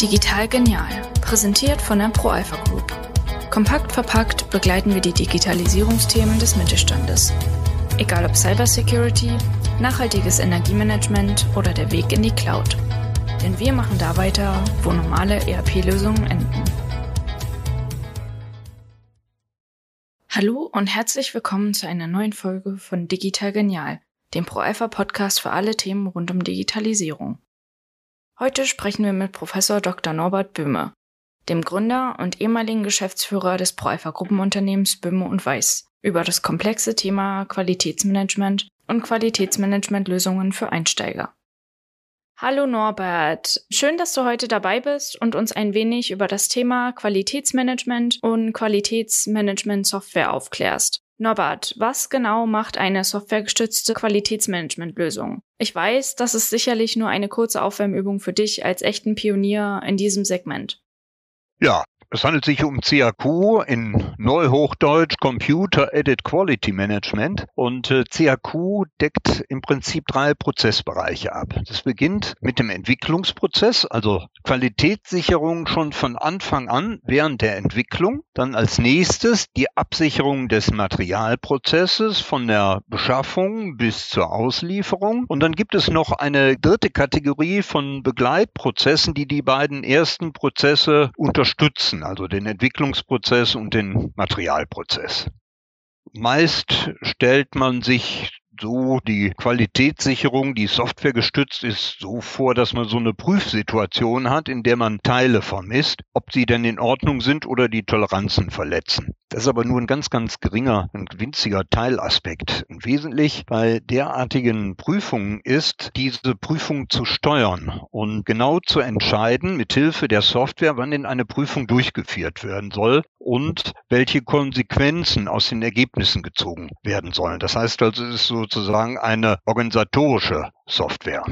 Digital Genial, präsentiert von der ProAlpha Group. Kompakt verpackt begleiten wir die Digitalisierungsthemen des Mittelstandes. Egal ob Cybersecurity, nachhaltiges Energiemanagement oder der Weg in die Cloud. Denn wir machen da weiter, wo normale ERP-Lösungen enden. Hallo und herzlich willkommen zu einer neuen Folge von Digital Genial, dem ProAlpha Podcast für alle Themen rund um Digitalisierung. Heute sprechen wir mit Professor Dr. Norbert Böhme, dem Gründer und ehemaligen Geschäftsführer des Proalpha Gruppenunternehmens Böhme und Weiß, über das komplexe Thema Qualitätsmanagement und Qualitätsmanagementlösungen für Einsteiger. Hallo Norbert, schön, dass du heute dabei bist und uns ein wenig über das Thema Qualitätsmanagement und Qualitätsmanagement-Software aufklärst. Norbert, was genau macht eine softwaregestützte Qualitätsmanagementlösung? Ich weiß, das ist sicherlich nur eine kurze Aufwärmübung für dich als echten Pionier in diesem Segment. Ja, es handelt sich um CAQ in Neuhochdeutsch Computer Edit Quality Management und äh, CAQ deckt im Prinzip drei Prozessbereiche ab. Das beginnt mit dem Entwicklungsprozess, also Qualitätssicherung schon von Anfang an während der Entwicklung. Dann als nächstes die Absicherung des Materialprozesses von der Beschaffung bis zur Auslieferung. Und dann gibt es noch eine dritte Kategorie von Begleitprozessen, die die beiden ersten Prozesse unterstützen nutzen, also den Entwicklungsprozess und den Materialprozess. Meist stellt man sich so die Qualitätssicherung, die Software gestützt ist, so vor, dass man so eine Prüfsituation hat, in der man Teile vermisst, ob sie denn in Ordnung sind oder die Toleranzen verletzen. Das ist aber nur ein ganz, ganz geringer, ein winziger Teilaspekt. Wesentlich bei derartigen Prüfungen ist, diese Prüfung zu steuern und genau zu entscheiden, mithilfe der Software, wann denn eine Prüfung durchgeführt werden soll und welche Konsequenzen aus den Ergebnissen gezogen werden sollen. Das heißt also, es ist sozusagen eine organisatorische Software.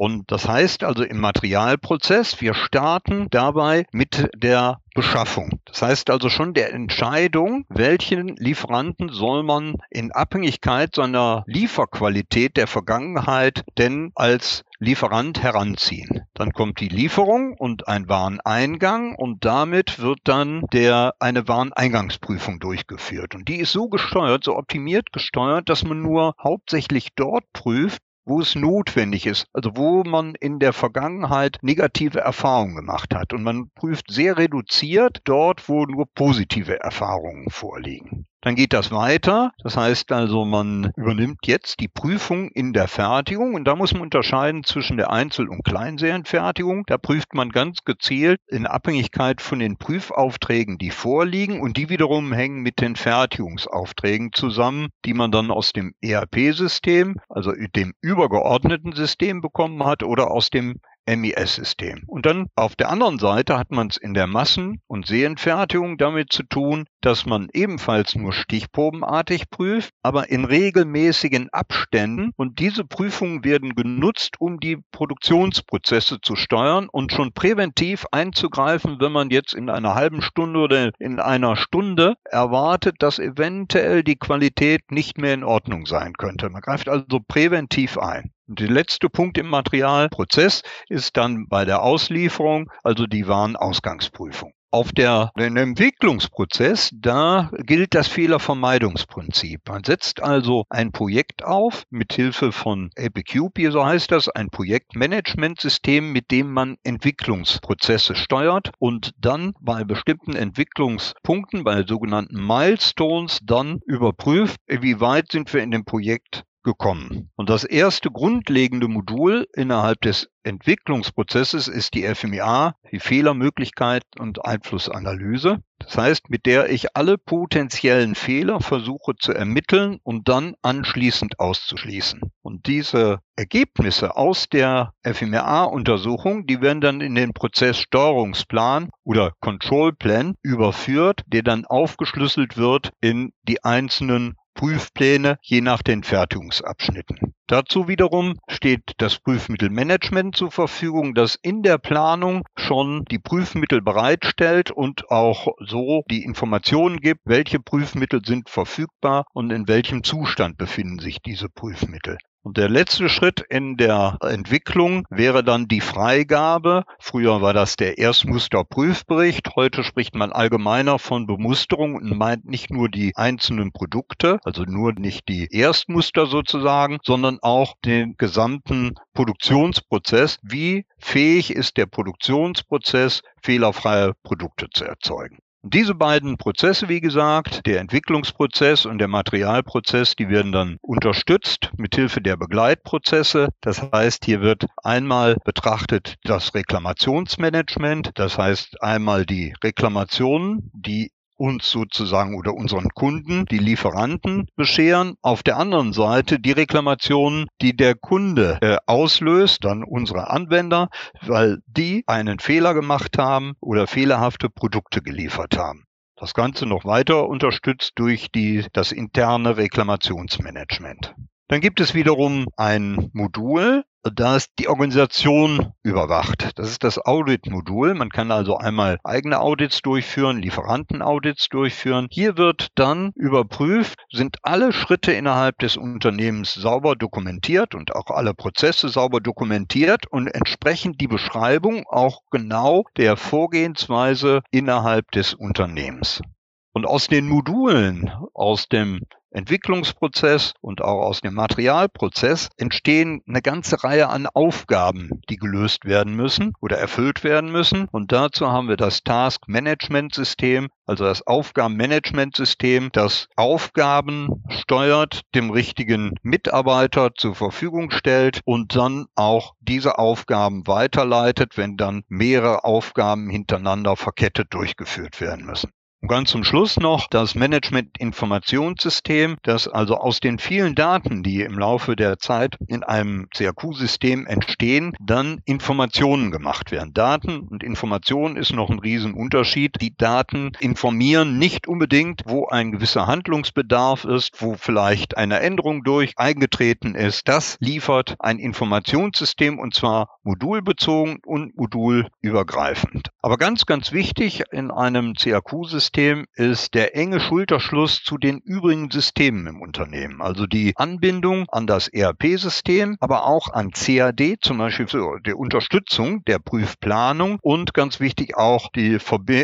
Und das heißt also im Materialprozess, wir starten dabei mit der Beschaffung. Das heißt also schon der Entscheidung, welchen Lieferanten soll man in Abhängigkeit seiner Lieferqualität der Vergangenheit denn als Lieferant heranziehen. Dann kommt die Lieferung und ein Wareneingang und damit wird dann der, eine Wareneingangsprüfung durchgeführt. Und die ist so gesteuert, so optimiert gesteuert, dass man nur hauptsächlich dort prüft, wo es notwendig ist, also wo man in der Vergangenheit negative Erfahrungen gemacht hat. Und man prüft sehr reduziert dort, wo nur positive Erfahrungen vorliegen. Dann geht das weiter. Das heißt also, man übernimmt jetzt die Prüfung in der Fertigung und da muss man unterscheiden zwischen der Einzel- und Kleinserienfertigung. Da prüft man ganz gezielt in Abhängigkeit von den Prüfaufträgen, die vorliegen und die wiederum hängen mit den Fertigungsaufträgen zusammen, die man dann aus dem ERP-System, also dem übergeordneten System bekommen hat oder aus dem MES-System. Und dann auf der anderen Seite hat man es in der Massen- und Serienfertigung damit zu tun, dass man ebenfalls nur stichprobenartig prüft, aber in regelmäßigen Abständen. Und diese Prüfungen werden genutzt, um die Produktionsprozesse zu steuern und schon präventiv einzugreifen, wenn man jetzt in einer halben Stunde oder in einer Stunde erwartet, dass eventuell die Qualität nicht mehr in Ordnung sein könnte. Man greift also präventiv ein. Der letzte Punkt im Materialprozess ist dann bei der Auslieferung, also die Warenausgangsprüfung. Auf der, den Entwicklungsprozess, da gilt das Fehlervermeidungsprinzip. Man setzt also ein Projekt auf mit Hilfe von APQP, so heißt das, ein Projektmanagementsystem, mit dem man Entwicklungsprozesse steuert und dann bei bestimmten Entwicklungspunkten, bei sogenannten Milestones, dann überprüft, wie weit sind wir in dem Projekt gekommen. Und das erste grundlegende Modul innerhalb des Entwicklungsprozesses ist die FMEA, die Fehlermöglichkeit und Einflussanalyse. Das heißt, mit der ich alle potenziellen Fehler versuche zu ermitteln und dann anschließend auszuschließen. Und diese Ergebnisse aus der FMEA-Untersuchung, die werden dann in den Prozesssteuerungsplan oder Control Plan überführt, der dann aufgeschlüsselt wird in die einzelnen Prüfpläne je nach den Fertigungsabschnitten. Dazu wiederum steht das Prüfmittelmanagement zur Verfügung, das in der Planung schon die Prüfmittel bereitstellt und auch so die Informationen gibt, welche Prüfmittel sind verfügbar und in welchem Zustand befinden sich diese Prüfmittel. Und der letzte Schritt in der Entwicklung wäre dann die Freigabe. Früher war das der Erstmusterprüfbericht. Heute spricht man allgemeiner von Bemusterung und meint nicht nur die einzelnen Produkte, also nur nicht die Erstmuster sozusagen, sondern auch den gesamten Produktionsprozess. Wie fähig ist der Produktionsprozess, fehlerfreie Produkte zu erzeugen? Diese beiden Prozesse, wie gesagt, der Entwicklungsprozess und der Materialprozess, die werden dann unterstützt mithilfe der Begleitprozesse. Das heißt, hier wird einmal betrachtet das Reklamationsmanagement, das heißt einmal die Reklamationen, die uns sozusagen oder unseren Kunden, die Lieferanten bescheren. Auf der anderen Seite die Reklamationen, die der Kunde äh, auslöst, dann unsere Anwender, weil die einen Fehler gemacht haben oder fehlerhafte Produkte geliefert haben. Das Ganze noch weiter unterstützt durch die, das interne Reklamationsmanagement. Dann gibt es wiederum ein Modul, das die Organisation überwacht. Das ist das Audit-Modul. Man kann also einmal eigene Audits durchführen, Lieferanten-Audits durchführen. Hier wird dann überprüft, sind alle Schritte innerhalb des Unternehmens sauber dokumentiert und auch alle Prozesse sauber dokumentiert und entsprechend die Beschreibung auch genau der Vorgehensweise innerhalb des Unternehmens. Und aus den Modulen, aus dem Entwicklungsprozess und auch aus dem Materialprozess entstehen eine ganze Reihe an Aufgaben, die gelöst werden müssen oder erfüllt werden müssen. Und dazu haben wir das Task Management System, also das Aufgabenmanagementsystem, das Aufgaben steuert, dem richtigen Mitarbeiter zur Verfügung stellt und dann auch diese Aufgaben weiterleitet, wenn dann mehrere Aufgaben hintereinander verkettet durchgeführt werden müssen. Und ganz zum Schluss noch das Management-Informationssystem, das also aus den vielen Daten, die im Laufe der Zeit in einem CRQ-System entstehen, dann Informationen gemacht werden. Daten und Informationen ist noch ein Riesenunterschied. Die Daten informieren nicht unbedingt, wo ein gewisser Handlungsbedarf ist, wo vielleicht eine Änderung durch eingetreten ist. Das liefert ein Informationssystem und zwar modulbezogen und modulübergreifend. Aber ganz, ganz wichtig in einem CRQ-System System ist der enge Schulterschluss zu den übrigen Systemen im Unternehmen. Also die Anbindung an das ERP-System, aber auch an CAD, zum Beispiel für die Unterstützung der Prüfplanung und ganz wichtig auch die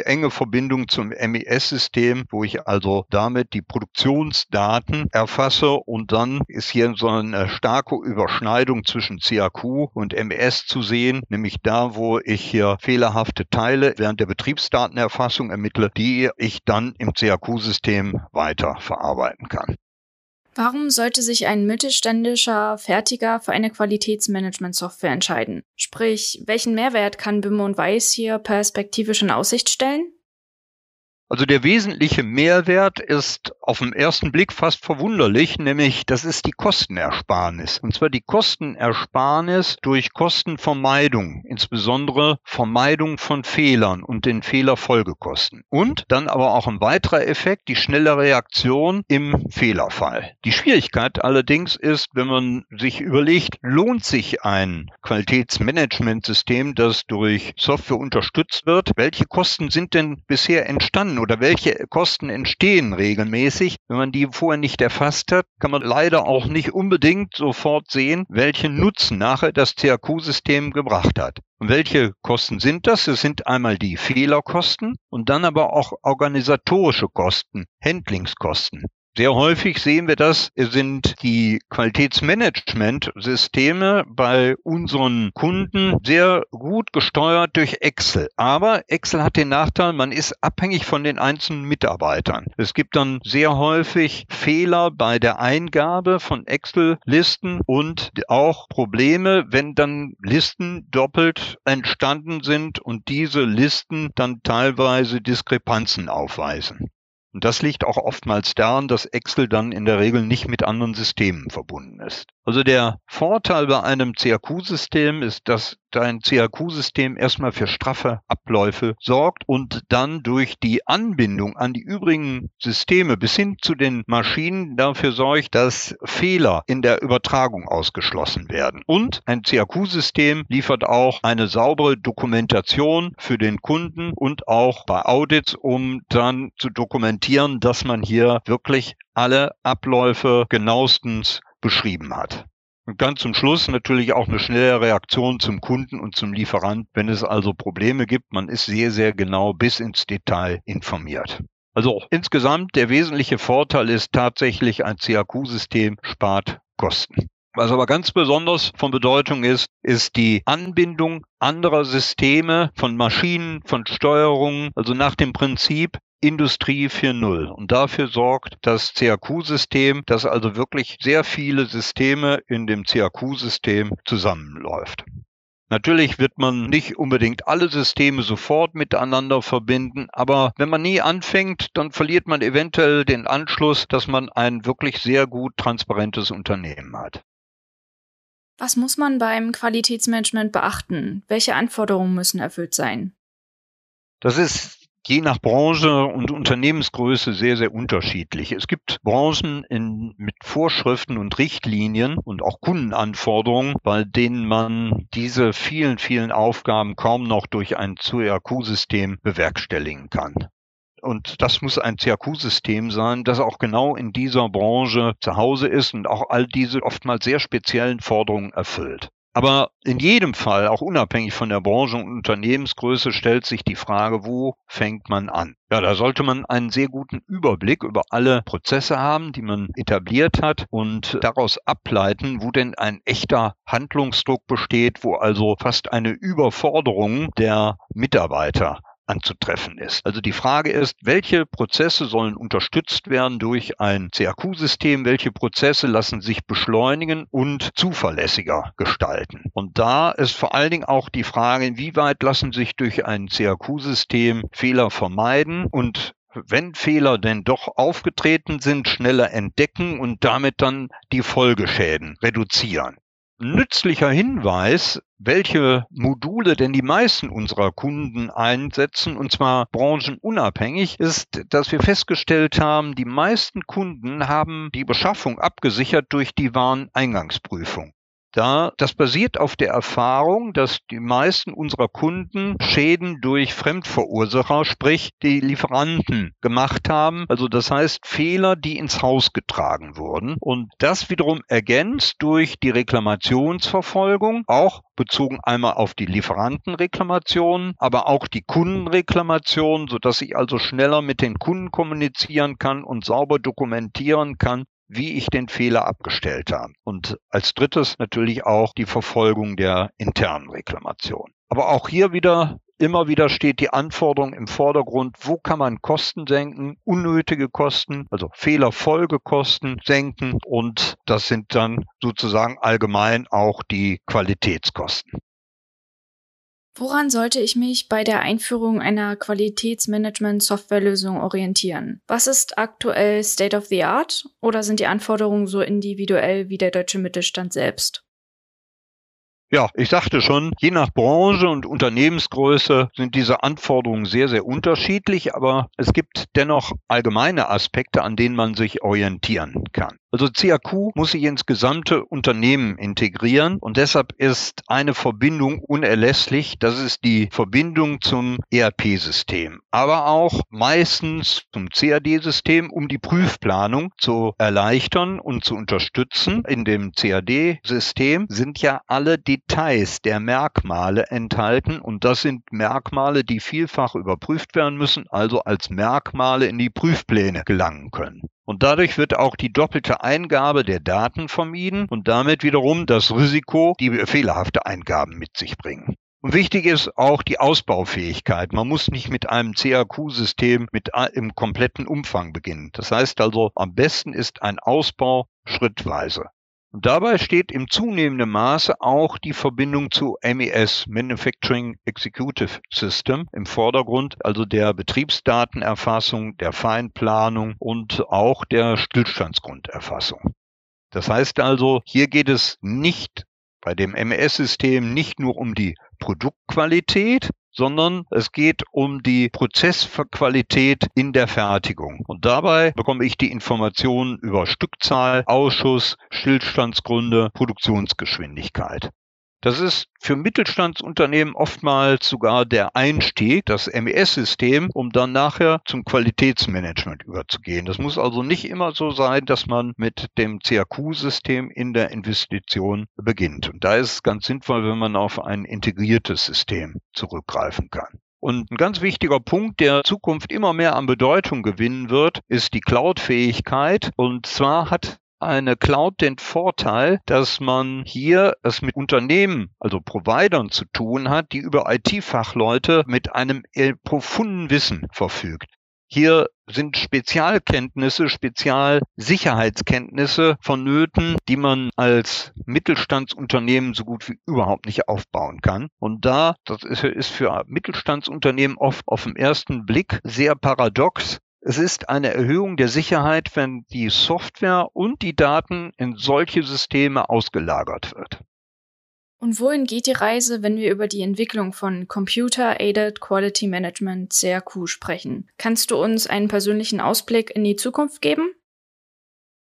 enge Verbindung zum MES-System, wo ich also damit die Produktionsdaten erfasse und dann ist hier so eine starke Überschneidung zwischen CAQ und MES zu sehen, nämlich da, wo ich hier fehlerhafte Teile während der Betriebsdatenerfassung ermittle, die ich dann im CAQ-System weiter verarbeiten kann. Warum sollte sich ein mittelständischer Fertiger für eine Qualitätsmanagement-Software entscheiden? Sprich, welchen Mehrwert kann Böhme und Weiß hier perspektivisch in Aussicht stellen? Also der wesentliche Mehrwert ist auf den ersten Blick fast verwunderlich, nämlich das ist die Kostenersparnis. Und zwar die Kostenersparnis durch Kostenvermeidung, insbesondere Vermeidung von Fehlern und den Fehlerfolgekosten. Und dann aber auch ein weiterer Effekt, die schnelle Reaktion im Fehlerfall. Die Schwierigkeit allerdings ist, wenn man sich überlegt, lohnt sich ein Qualitätsmanagementsystem, das durch Software unterstützt wird? Welche Kosten sind denn bisher entstanden? Oder welche Kosten entstehen regelmäßig. Wenn man die vorher nicht erfasst hat, kann man leider auch nicht unbedingt sofort sehen, welchen Nutzen nachher das CAQ-System gebracht hat. Und welche Kosten sind das? Es sind einmal die Fehlerkosten und dann aber auch organisatorische Kosten, Handlingskosten. Sehr häufig sehen wir das, sind die Qualitätsmanagementsysteme bei unseren Kunden sehr gut gesteuert durch Excel. Aber Excel hat den Nachteil, man ist abhängig von den einzelnen Mitarbeitern. Es gibt dann sehr häufig Fehler bei der Eingabe von Excel-Listen und auch Probleme, wenn dann Listen doppelt entstanden sind und diese Listen dann teilweise Diskrepanzen aufweisen. Und das liegt auch oftmals daran, dass Excel dann in der Regel nicht mit anderen Systemen verbunden ist. Also der Vorteil bei einem CAQ-System ist, dass dein CAQ-System erstmal für straffe Abläufe sorgt und dann durch die Anbindung an die übrigen Systeme bis hin zu den Maschinen dafür sorgt, dass Fehler in der Übertragung ausgeschlossen werden. Und ein CAQ-System liefert auch eine saubere Dokumentation für den Kunden und auch bei Audits, um dann zu dokumentieren, dass man hier wirklich alle Abläufe genauestens beschrieben hat. Und ganz zum Schluss natürlich auch eine schnelle Reaktion zum Kunden und zum Lieferant, wenn es also Probleme gibt. Man ist sehr, sehr genau bis ins Detail informiert. Also insgesamt der wesentliche Vorteil ist tatsächlich ein CAQ-System spart Kosten. Was aber ganz besonders von Bedeutung ist, ist die Anbindung anderer Systeme von Maschinen, von Steuerungen, also nach dem Prinzip, Industrie 4.0. Und dafür sorgt das CAQ-System, dass also wirklich sehr viele Systeme in dem CAQ-System zusammenläuft. Natürlich wird man nicht unbedingt alle Systeme sofort miteinander verbinden, aber wenn man nie anfängt, dann verliert man eventuell den Anschluss, dass man ein wirklich sehr gut transparentes Unternehmen hat. Was muss man beim Qualitätsmanagement beachten? Welche Anforderungen müssen erfüllt sein? Das ist je nach Branche und Unternehmensgröße sehr, sehr unterschiedlich. Es gibt Branchen in, mit Vorschriften und Richtlinien und auch Kundenanforderungen, bei denen man diese vielen, vielen Aufgaben kaum noch durch ein CRQ-System bewerkstelligen kann. Und das muss ein CRQ-System sein, das auch genau in dieser Branche zu Hause ist und auch all diese oftmals sehr speziellen Forderungen erfüllt. Aber in jedem Fall, auch unabhängig von der Branche und Unternehmensgröße, stellt sich die Frage, wo fängt man an? Ja, da sollte man einen sehr guten Überblick über alle Prozesse haben, die man etabliert hat und daraus ableiten, wo denn ein echter Handlungsdruck besteht, wo also fast eine Überforderung der Mitarbeiter anzutreffen ist. Also die Frage ist, welche Prozesse sollen unterstützt werden durch ein CAQ-System, welche Prozesse lassen sich beschleunigen und zuverlässiger gestalten. Und da ist vor allen Dingen auch die Frage, inwieweit lassen sich durch ein CAQ-System Fehler vermeiden und wenn Fehler denn doch aufgetreten sind, schneller entdecken und damit dann die Folgeschäden reduzieren nützlicher Hinweis, welche Module denn die meisten unserer Kunden einsetzen, und zwar branchenunabhängig, ist, dass wir festgestellt haben, die meisten Kunden haben die Beschaffung abgesichert durch die Wareneingangsprüfung da, das basiert auf der Erfahrung, dass die meisten unserer Kunden Schäden durch Fremdverursacher, sprich die Lieferanten, gemacht haben. Also das heißt Fehler, die ins Haus getragen wurden. Und das wiederum ergänzt durch die Reklamationsverfolgung, auch bezogen einmal auf die Lieferantenreklamationen, aber auch die Kundenreklamationen, sodass ich also schneller mit den Kunden kommunizieren kann und sauber dokumentieren kann, wie ich den Fehler abgestellt habe. Und als drittes natürlich auch die Verfolgung der internen Reklamation. Aber auch hier wieder Immer wieder steht die Anforderung im Vordergrund, wo kann man Kosten senken, unnötige Kosten, also Fehlerfolgekosten senken und das sind dann sozusagen allgemein auch die Qualitätskosten. Woran sollte ich mich bei der Einführung einer Qualitätsmanagement-Softwarelösung orientieren? Was ist aktuell State of the Art oder sind die Anforderungen so individuell wie der deutsche Mittelstand selbst? Ja, ich sagte schon, je nach Branche und Unternehmensgröße sind diese Anforderungen sehr, sehr unterschiedlich, aber es gibt dennoch allgemeine Aspekte, an denen man sich orientieren kann. Also CAQ muss sich ins gesamte Unternehmen integrieren und deshalb ist eine Verbindung unerlässlich. Das ist die Verbindung zum ERP-System, aber auch meistens zum CAD-System, um die Prüfplanung zu erleichtern und zu unterstützen. In dem CAD-System sind ja alle Details der Merkmale enthalten und das sind Merkmale, die vielfach überprüft werden müssen, also als Merkmale in die Prüfpläne gelangen können. Und dadurch wird auch die doppelte Eingabe der Daten vermieden und damit wiederum das Risiko, die fehlerhafte Eingaben mit sich bringen. Und wichtig ist auch die Ausbaufähigkeit. Man muss nicht mit einem CAQ-System mit im kompletten Umfang beginnen. Das heißt also, am besten ist ein Ausbau schrittweise. Dabei steht im zunehmenden Maße auch die Verbindung zu MES, Manufacturing Executive System, im Vordergrund, also der Betriebsdatenerfassung, der Feinplanung und auch der Stillstandsgrunderfassung. Das heißt also, hier geht es nicht bei dem MES-System nicht nur um die Produktqualität, sondern es geht um die Prozessqualität in der Fertigung. Und dabei bekomme ich die Informationen über Stückzahl, Ausschuss, Stillstandsgründe, Produktionsgeschwindigkeit. Das ist für Mittelstandsunternehmen oftmals sogar der Einstieg, das MES-System, um dann nachher zum Qualitätsmanagement überzugehen. Das muss also nicht immer so sein, dass man mit dem CAQ-System in der Investition beginnt. Und da ist es ganz sinnvoll, wenn man auf ein integriertes System zurückgreifen kann. Und ein ganz wichtiger Punkt, der Zukunft immer mehr an Bedeutung gewinnen wird, ist die Cloud-Fähigkeit. Und zwar hat eine Cloud den Vorteil, dass man hier es mit Unternehmen, also Providern zu tun hat, die über IT-Fachleute mit einem profunden Wissen verfügt. Hier sind Spezialkenntnisse, Spezialsicherheitskenntnisse vonnöten, die man als Mittelstandsunternehmen so gut wie überhaupt nicht aufbauen kann. Und da, das ist für Mittelstandsunternehmen oft auf den ersten Blick sehr paradox, es ist eine Erhöhung der Sicherheit, wenn die Software und die Daten in solche Systeme ausgelagert wird. Und wohin geht die Reise, wenn wir über die Entwicklung von Computer Aided Quality Management CRQ sprechen? Kannst du uns einen persönlichen Ausblick in die Zukunft geben?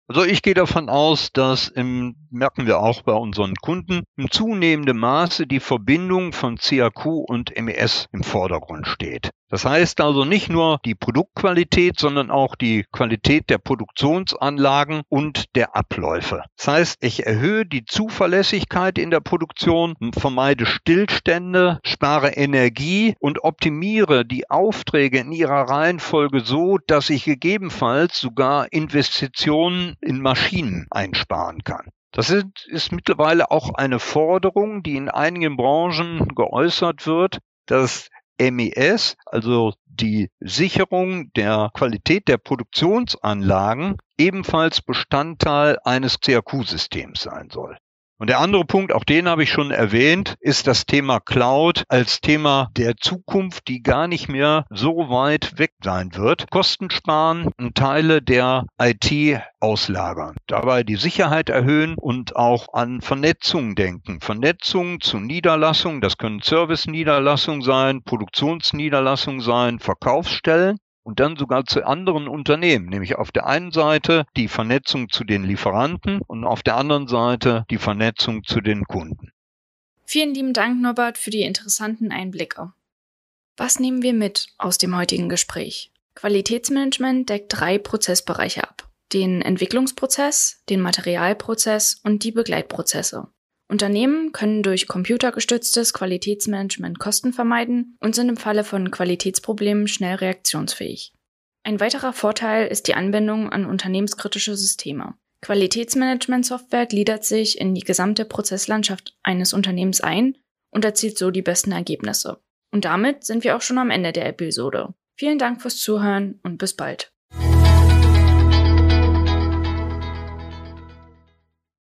Also ich gehe davon aus, dass im, merken wir auch bei unseren Kunden, im zunehmenden Maße die Verbindung von CAQ und MES im Vordergrund steht. Das heißt also nicht nur die Produktqualität, sondern auch die Qualität der Produktionsanlagen und der Abläufe. Das heißt, ich erhöhe die Zuverlässigkeit in der Produktion, vermeide Stillstände, spare Energie und optimiere die Aufträge in ihrer Reihenfolge so, dass ich gegebenenfalls sogar Investitionen in Maschinen einsparen kann. Das ist, ist, mittlerweile auch eine Forderung, die in einigen Branchen geäußert wird, dass MES, also die Sicherung der Qualität der Produktionsanlagen, ebenfalls Bestandteil eines CAQ-Systems sein soll. Und der andere Punkt, auch den habe ich schon erwähnt, ist das Thema Cloud als Thema der Zukunft, die gar nicht mehr so weit weg sein wird. Kosten sparen und Teile der IT auslagern. Dabei die Sicherheit erhöhen und auch an Vernetzung denken. Vernetzung zu Niederlassungen, das können Service-Niederlassungen sein, Produktionsniederlassungen sein, Verkaufsstellen und dann sogar zu anderen Unternehmen, nämlich auf der einen Seite die Vernetzung zu den Lieferanten und auf der anderen Seite die Vernetzung zu den Kunden. Vielen lieben Dank, Norbert, für die interessanten Einblicke. Was nehmen wir mit aus dem heutigen Gespräch? Qualitätsmanagement deckt drei Prozessbereiche ab. Den Entwicklungsprozess, den Materialprozess und die Begleitprozesse. Unternehmen können durch computergestütztes Qualitätsmanagement Kosten vermeiden und sind im Falle von Qualitätsproblemen schnell reaktionsfähig. Ein weiterer Vorteil ist die Anbindung an unternehmenskritische Systeme. Qualitätsmanagement-Software gliedert sich in die gesamte Prozesslandschaft eines Unternehmens ein und erzielt so die besten Ergebnisse. Und damit sind wir auch schon am Ende der Episode. Vielen Dank fürs Zuhören und bis bald.